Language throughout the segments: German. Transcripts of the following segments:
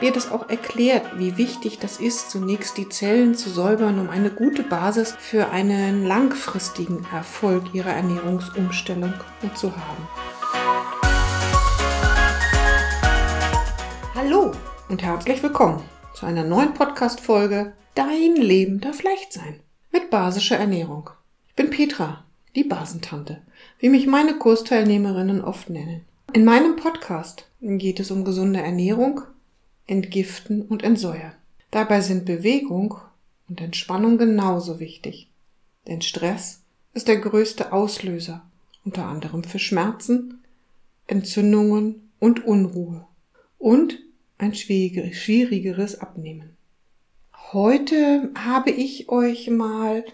habe ihr das auch erklärt, wie wichtig das ist, zunächst die Zellen zu säubern, um eine gute Basis für einen langfristigen Erfolg ihrer Ernährungsumstellung zu haben. Hallo und herzlich willkommen zu einer neuen Podcast-Folge Dein Leben darf leicht sein mit basischer Ernährung. Ich bin Petra, die Basentante, wie mich meine Kursteilnehmerinnen oft nennen. In meinem Podcast geht es um gesunde Ernährung, Entgiften und Entsäuern. Dabei sind Bewegung und Entspannung genauso wichtig. Denn Stress ist der größte Auslöser, unter anderem für Schmerzen, Entzündungen und Unruhe und ein schwierigeres Abnehmen. Heute habe ich euch mal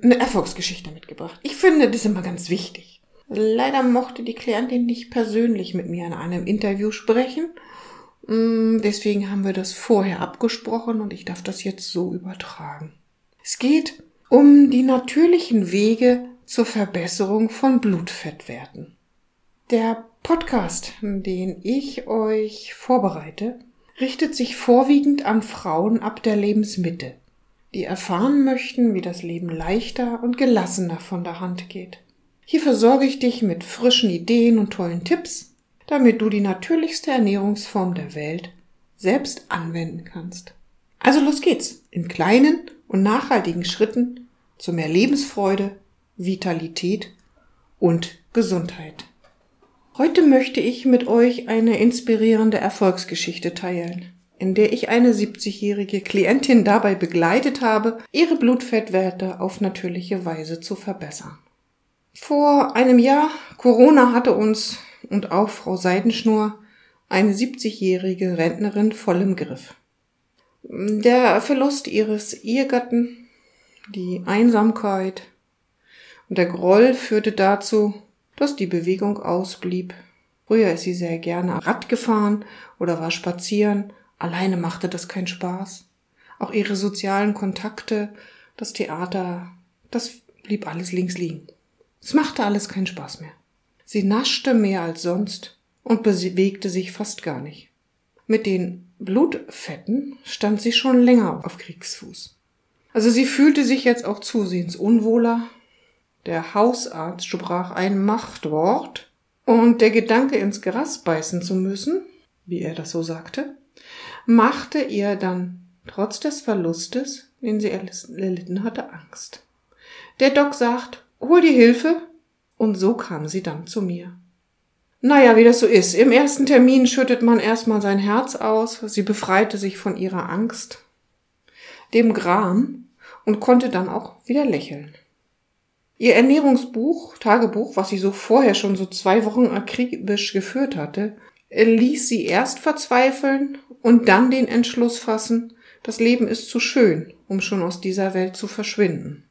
eine Erfolgsgeschichte mitgebracht. Ich finde das immer ganz wichtig. Leider mochte die Klientin nicht persönlich mit mir in einem Interview sprechen deswegen haben wir das vorher abgesprochen und ich darf das jetzt so übertragen. Es geht um die natürlichen Wege zur Verbesserung von Blutfettwerten. Der Podcast, den ich euch vorbereite, richtet sich vorwiegend an Frauen ab der Lebensmitte, die erfahren möchten, wie das Leben leichter und gelassener von der Hand geht. Hier versorge ich dich mit frischen Ideen und tollen Tipps, damit du die natürlichste Ernährungsform der Welt selbst anwenden kannst. Also los geht's, in kleinen und nachhaltigen Schritten zu mehr Lebensfreude, Vitalität und Gesundheit. Heute möchte ich mit euch eine inspirierende Erfolgsgeschichte teilen, in der ich eine 70-jährige Klientin dabei begleitet habe, ihre Blutfettwerte auf natürliche Weise zu verbessern. Vor einem Jahr, Corona hatte uns und auch Frau Seidenschnur, eine 70-jährige Rentnerin, voll im Griff. Der Verlust ihres Ehegatten, die Einsamkeit und der Groll führte dazu, dass die Bewegung ausblieb. Früher ist sie sehr gerne Rad gefahren oder war spazieren. Alleine machte das keinen Spaß. Auch ihre sozialen Kontakte, das Theater, das blieb alles links liegen. Es machte alles keinen Spaß mehr. Sie naschte mehr als sonst und bewegte sich fast gar nicht. Mit den Blutfetten stand sie schon länger auf Kriegsfuß. Also sie fühlte sich jetzt auch zusehends unwohler. Der Hausarzt sprach ein Machtwort und der Gedanke ins Gras beißen zu müssen, wie er das so sagte, machte ihr dann trotz des Verlustes, den sie erlitten hatte, Angst. Der Doc sagt, hol die Hilfe, und so kam sie dann zu mir. Naja, wie das so ist. Im ersten Termin schüttet man erstmal sein Herz aus. Sie befreite sich von ihrer Angst, dem Gram und konnte dann auch wieder lächeln. Ihr Ernährungsbuch, Tagebuch, was sie so vorher schon so zwei Wochen akribisch geführt hatte, ließ sie erst verzweifeln und dann den Entschluss fassen, das Leben ist zu schön, um schon aus dieser Welt zu verschwinden.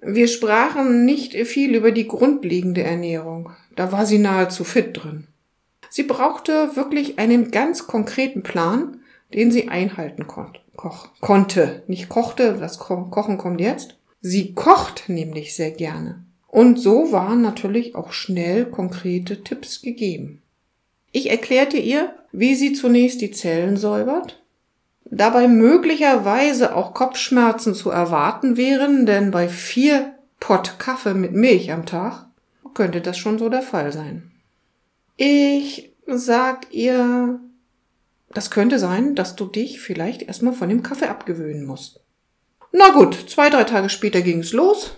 Wir sprachen nicht viel über die grundlegende Ernährung. Da war sie nahezu fit drin. Sie brauchte wirklich einen ganz konkreten Plan, den sie einhalten kon konnte. Nicht kochte, das Ko Kochen kommt jetzt. Sie kocht nämlich sehr gerne. Und so waren natürlich auch schnell konkrete Tipps gegeben. Ich erklärte ihr, wie sie zunächst die Zellen säubert, dabei möglicherweise auch Kopfschmerzen zu erwarten wären, denn bei vier Pott Kaffee mit Milch am Tag könnte das schon so der Fall sein. Ich sag ihr, das könnte sein, dass du dich vielleicht erstmal von dem Kaffee abgewöhnen musst. Na gut, zwei, drei Tage später ging's los.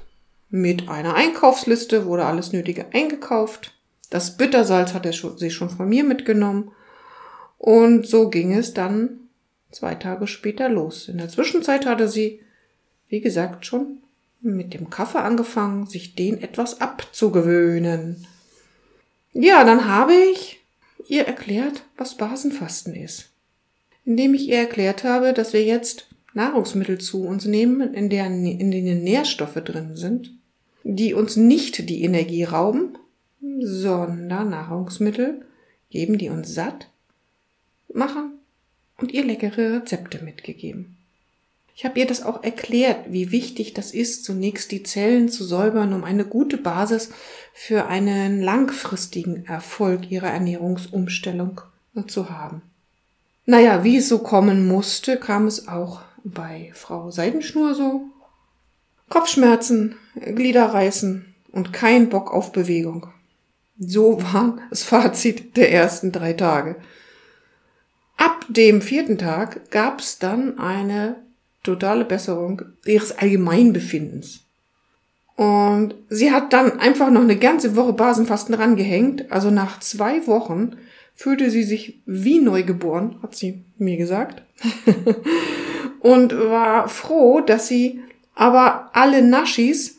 Mit einer Einkaufsliste wurde alles Nötige eingekauft. Das Bittersalz hat er sie schon von mir mitgenommen. Und so ging es dann zwei Tage später los. In der Zwischenzeit hatte sie, wie gesagt, schon mit dem Kaffee angefangen, sich den etwas abzugewöhnen. Ja, dann habe ich ihr erklärt, was Basenfasten ist. Indem ich ihr erklärt habe, dass wir jetzt Nahrungsmittel zu uns nehmen, in, deren, in denen Nährstoffe drin sind, die uns nicht die Energie rauben, sondern Nahrungsmittel geben, die uns satt machen und ihr leckere Rezepte mitgegeben. Ich habe ihr das auch erklärt, wie wichtig das ist, zunächst die Zellen zu säubern, um eine gute Basis für einen langfristigen Erfolg ihrer Ernährungsumstellung zu haben. Naja, wie es so kommen musste, kam es auch bei Frau Seidenschnur so. Kopfschmerzen, Gliederreißen und kein Bock auf Bewegung. So war das Fazit der ersten drei Tage. Ab dem vierten Tag gab es dann eine totale Besserung ihres Allgemeinbefindens. Und sie hat dann einfach noch eine ganze Woche Basenfasten rangehängt. Also nach zwei Wochen fühlte sie sich wie neugeboren, hat sie mir gesagt. und war froh, dass sie aber alle Naschis,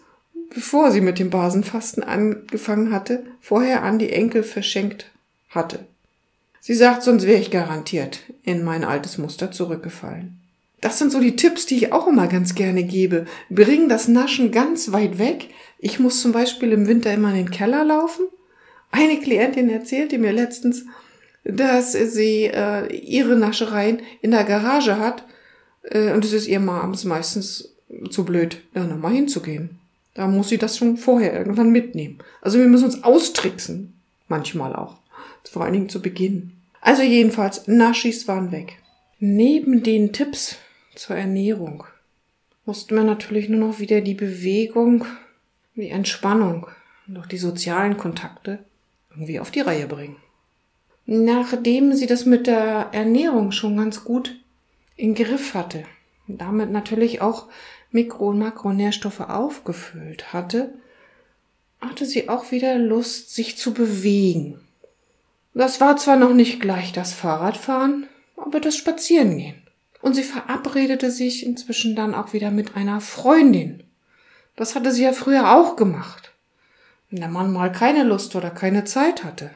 bevor sie mit dem Basenfasten angefangen hatte, vorher an die Enkel verschenkt hatte. Sie sagt, sonst wäre ich garantiert in mein altes Muster zurückgefallen. Das sind so die Tipps, die ich auch immer ganz gerne gebe. Bring das Naschen ganz weit weg. Ich muss zum Beispiel im Winter immer in den Keller laufen. Eine Klientin erzählte mir letztens, dass sie äh, ihre Naschereien in der Garage hat äh, und es ist ihr abends meistens zu blöd, da nochmal hinzugehen. Da muss sie das schon vorher irgendwann mitnehmen. Also wir müssen uns austricksen. Manchmal auch. Vor allen Dingen zu Beginn. Also jedenfalls, Naschis waren weg. Neben den Tipps zur Ernährung mussten wir natürlich nur noch wieder die Bewegung, die Entspannung und auch die sozialen Kontakte irgendwie auf die Reihe bringen. Nachdem sie das mit der Ernährung schon ganz gut in Griff hatte, damit natürlich auch Mikro- und Makronährstoffe aufgefüllt hatte, hatte sie auch wieder Lust, sich zu bewegen. Das war zwar noch nicht gleich das Fahrradfahren, aber das Spazierengehen. Und sie verabredete sich inzwischen dann auch wieder mit einer Freundin. Das hatte sie ja früher auch gemacht. Wenn der Mann mal keine Lust oder keine Zeit hatte.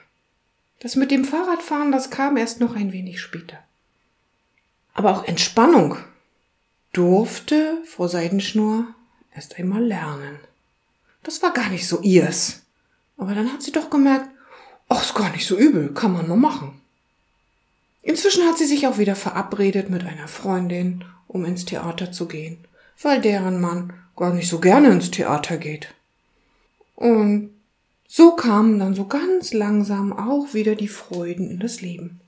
Das mit dem Fahrradfahren, das kam erst noch ein wenig später. Aber auch Entspannung durfte Frau Seidenschnur erst einmal lernen. Das war gar nicht so ihrs. Aber dann hat sie doch gemerkt, ach, ist gar nicht so übel, kann man nur machen. Inzwischen hat sie sich auch wieder verabredet mit einer Freundin, um ins Theater zu gehen, weil deren Mann gar nicht so gerne ins Theater geht. Und so kamen dann so ganz langsam auch wieder die Freuden in das Leben.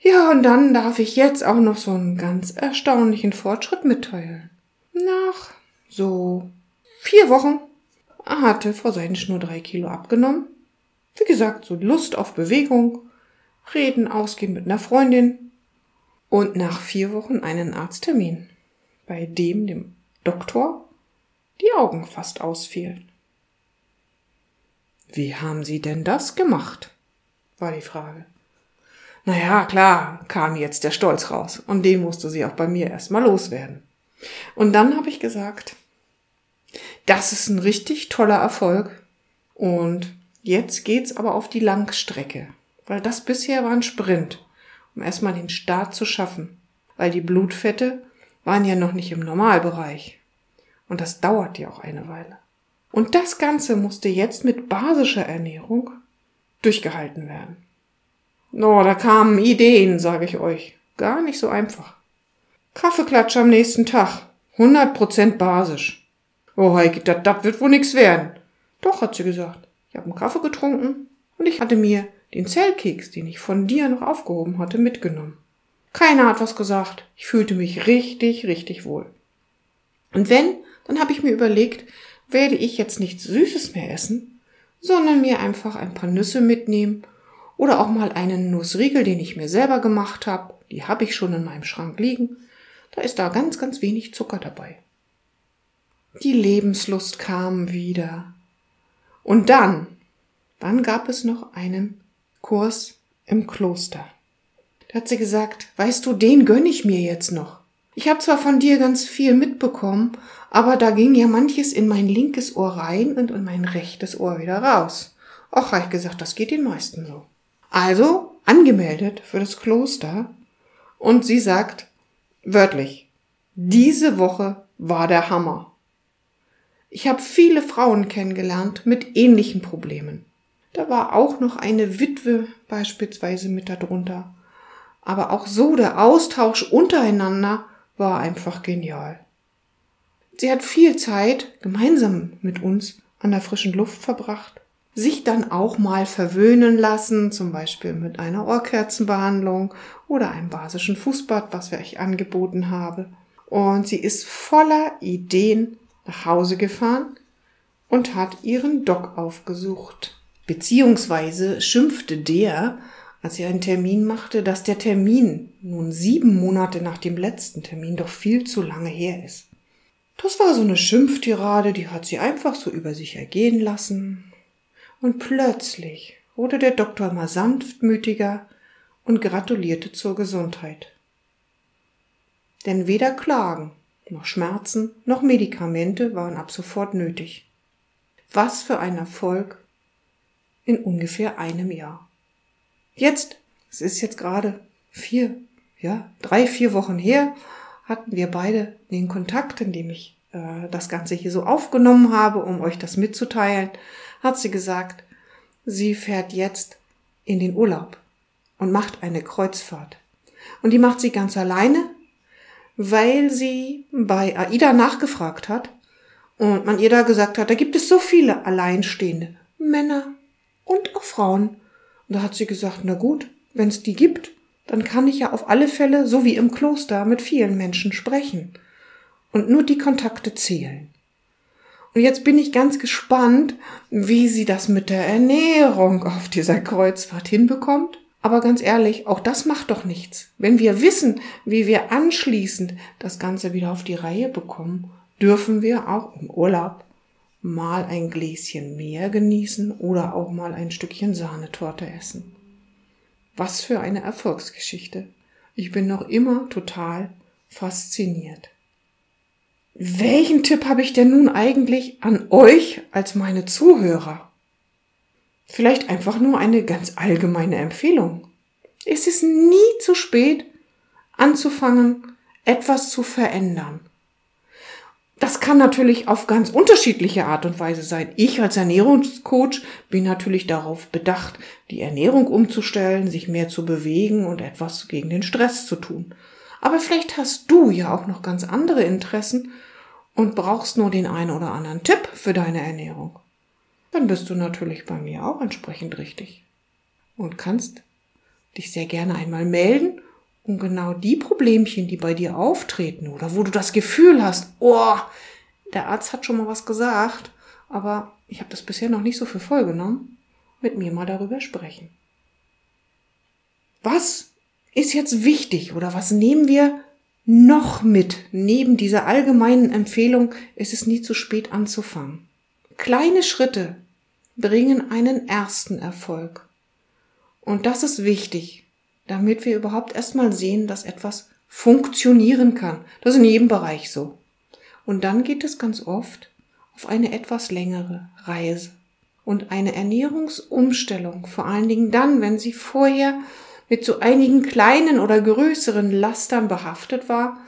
Ja, und dann darf ich jetzt auch noch so einen ganz erstaunlichen Fortschritt mitteilen. Nach so vier Wochen hatte Frau Seidenschnur drei Kilo abgenommen wie gesagt, so Lust auf Bewegung, reden, ausgehen mit einer Freundin und nach vier Wochen einen Arzttermin, bei dem dem Doktor die Augen fast ausfielen. Wie haben Sie denn das gemacht? war die Frage. Naja, klar, kam jetzt der Stolz raus und den musste sie auch bei mir erstmal loswerden. Und dann habe ich gesagt, das ist ein richtig toller Erfolg und Jetzt geht's aber auf die Langstrecke, weil das bisher war ein Sprint, um erstmal den Start zu schaffen, weil die Blutfette waren ja noch nicht im Normalbereich. Und das dauert ja auch eine Weile. Und das Ganze musste jetzt mit basischer Ernährung durchgehalten werden. No, da kamen Ideen, sage ich euch. Gar nicht so einfach. Kaffeeklatsch am nächsten Tag. 100% basisch. Oh, Heike, das wird wohl nix werden. Doch, hat sie gesagt. Ich habe einen Kaffee getrunken und ich hatte mir den Zellkeks, den ich von dir noch aufgehoben hatte, mitgenommen. Keiner hat was gesagt. Ich fühlte mich richtig, richtig wohl. Und wenn, dann habe ich mir überlegt, werde ich jetzt nichts Süßes mehr essen, sondern mir einfach ein paar Nüsse mitnehmen oder auch mal einen Nussriegel, den ich mir selber gemacht habe. Die habe ich schon in meinem Schrank liegen. Da ist da ganz, ganz wenig Zucker dabei. Die Lebenslust kam wieder. Und dann, dann gab es noch einen Kurs im Kloster. Da hat sie gesagt, weißt du, den gönn ich mir jetzt noch. Ich habe zwar von dir ganz viel mitbekommen, aber da ging ja manches in mein linkes Ohr rein und in mein rechtes Ohr wieder raus. Och, hab ich gesagt, das geht den meisten so. Also angemeldet für das Kloster und sie sagt wörtlich, diese Woche war der Hammer. Ich habe viele Frauen kennengelernt mit ähnlichen Problemen. Da war auch noch eine Witwe beispielsweise mit darunter. Aber auch so der Austausch untereinander war einfach genial. Sie hat viel Zeit gemeinsam mit uns an der frischen Luft verbracht. sich dann auch mal verwöhnen lassen, zum Beispiel mit einer Ohrkerzenbehandlung oder einem basischen Fußbad, was wir euch angeboten habe. Und sie ist voller Ideen nach Hause gefahren und hat ihren Doc aufgesucht. Beziehungsweise schimpfte der, als sie einen Termin machte, dass der Termin nun sieben Monate nach dem letzten Termin doch viel zu lange her ist. Das war so eine Schimpftirade, die hat sie einfach so über sich ergehen lassen. Und plötzlich wurde der Doktor mal sanftmütiger und gratulierte zur Gesundheit. Denn weder Klagen, noch Schmerzen, noch Medikamente waren ab sofort nötig. Was für ein Erfolg in ungefähr einem Jahr. Jetzt, es ist jetzt gerade vier, ja, drei, vier Wochen her, hatten wir beide den Kontakt, in dem ich äh, das Ganze hier so aufgenommen habe, um euch das mitzuteilen, hat sie gesagt, sie fährt jetzt in den Urlaub und macht eine Kreuzfahrt. Und die macht sie ganz alleine, weil sie bei AIDA nachgefragt hat und man ihr da gesagt hat, da gibt es so viele alleinstehende Männer und auch Frauen. Und da hat sie gesagt, na gut, wenn es die gibt, dann kann ich ja auf alle Fälle, so wie im Kloster, mit vielen Menschen sprechen. Und nur die Kontakte zählen. Und jetzt bin ich ganz gespannt, wie sie das mit der Ernährung auf dieser Kreuzfahrt hinbekommt. Aber ganz ehrlich, auch das macht doch nichts. Wenn wir wissen, wie wir anschließend das Ganze wieder auf die Reihe bekommen, dürfen wir auch im Urlaub mal ein Gläschen mehr genießen oder auch mal ein Stückchen Sahnetorte essen. Was für eine Erfolgsgeschichte. Ich bin noch immer total fasziniert. Welchen Tipp habe ich denn nun eigentlich an euch als meine Zuhörer? Vielleicht einfach nur eine ganz allgemeine Empfehlung. Es ist nie zu spät, anzufangen, etwas zu verändern. Das kann natürlich auf ganz unterschiedliche Art und Weise sein. Ich als Ernährungscoach bin natürlich darauf bedacht, die Ernährung umzustellen, sich mehr zu bewegen und etwas gegen den Stress zu tun. Aber vielleicht hast du ja auch noch ganz andere Interessen und brauchst nur den einen oder anderen Tipp für deine Ernährung. Dann bist du natürlich bei mir auch entsprechend richtig und kannst dich sehr gerne einmal melden und genau die Problemchen, die bei dir auftreten oder wo du das Gefühl hast, oh, der Arzt hat schon mal was gesagt, aber ich habe das bisher noch nicht so für voll genommen, mit mir mal darüber sprechen. Was ist jetzt wichtig oder was nehmen wir noch mit neben dieser allgemeinen Empfehlung, ist es nie zu spät anzufangen? Kleine Schritte bringen einen ersten Erfolg. Und das ist wichtig, damit wir überhaupt erstmal sehen, dass etwas funktionieren kann. Das ist in jedem Bereich so. Und dann geht es ganz oft auf eine etwas längere Reise. Und eine Ernährungsumstellung, vor allen Dingen dann, wenn sie vorher mit so einigen kleinen oder größeren Lastern behaftet war,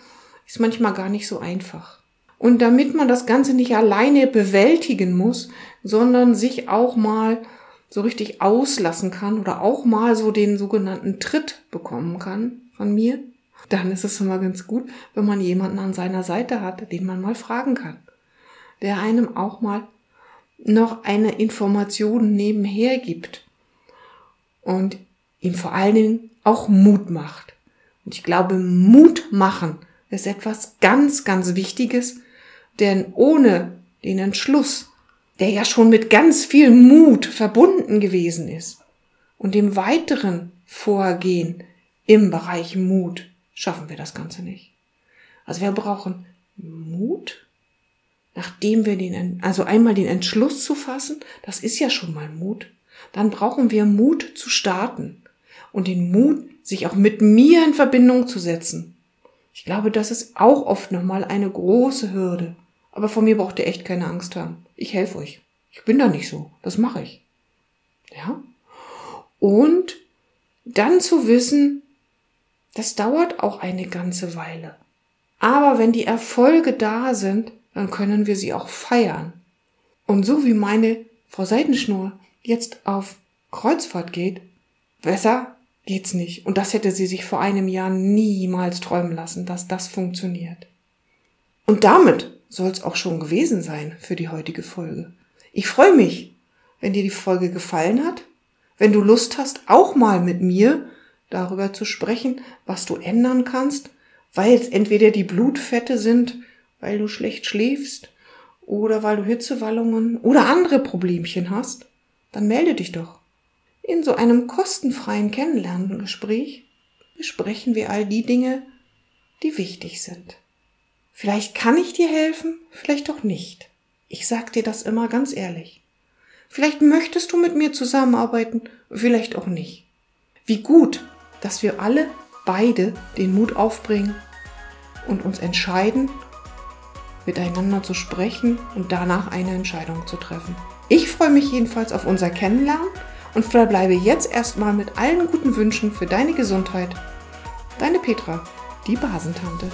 ist manchmal gar nicht so einfach. Und damit man das Ganze nicht alleine bewältigen muss, sondern sich auch mal so richtig auslassen kann oder auch mal so den sogenannten Tritt bekommen kann von mir, dann ist es immer ganz gut, wenn man jemanden an seiner Seite hat, den man mal fragen kann, der einem auch mal noch eine Information nebenher gibt. Und ihm vor allen Dingen auch Mut macht. Und ich glaube, Mut machen ist etwas ganz, ganz Wichtiges, denn ohne den Entschluss, der ja schon mit ganz viel Mut verbunden gewesen ist, und dem weiteren Vorgehen im Bereich Mut, schaffen wir das Ganze nicht. Also wir brauchen Mut, nachdem wir den, also einmal den Entschluss zu fassen, das ist ja schon mal Mut, dann brauchen wir Mut zu starten und den Mut, sich auch mit mir in Verbindung zu setzen. Ich glaube, das ist auch oft nochmal eine große Hürde. Aber vor mir braucht ihr echt keine Angst haben. Ich helfe euch. Ich bin da nicht so. Das mache ich. Ja? Und dann zu wissen, das dauert auch eine ganze Weile. Aber wenn die Erfolge da sind, dann können wir sie auch feiern. Und so wie meine Frau Seidenschnur jetzt auf Kreuzfahrt geht, besser geht's nicht. Und das hätte sie sich vor einem Jahr niemals träumen lassen, dass das funktioniert. Und damit soll es auch schon gewesen sein für die heutige Folge. Ich freue mich, wenn dir die Folge gefallen hat, wenn du Lust hast, auch mal mit mir darüber zu sprechen, was du ändern kannst, weil es entweder die Blutfette sind, weil du schlecht schläfst oder weil du Hitzewallungen oder andere Problemchen hast, dann melde dich doch. In so einem kostenfreien Kennenlerngespräch besprechen wir all die Dinge, die wichtig sind. Vielleicht kann ich dir helfen, vielleicht auch nicht. Ich sag dir das immer ganz ehrlich. Vielleicht möchtest du mit mir zusammenarbeiten, vielleicht auch nicht. Wie gut, dass wir alle beide den Mut aufbringen und uns entscheiden, miteinander zu sprechen und danach eine Entscheidung zu treffen. Ich freue mich jedenfalls auf unser Kennenlernen und verbleibe jetzt erstmal mit allen guten Wünschen für deine Gesundheit. Deine Petra, die Basentante.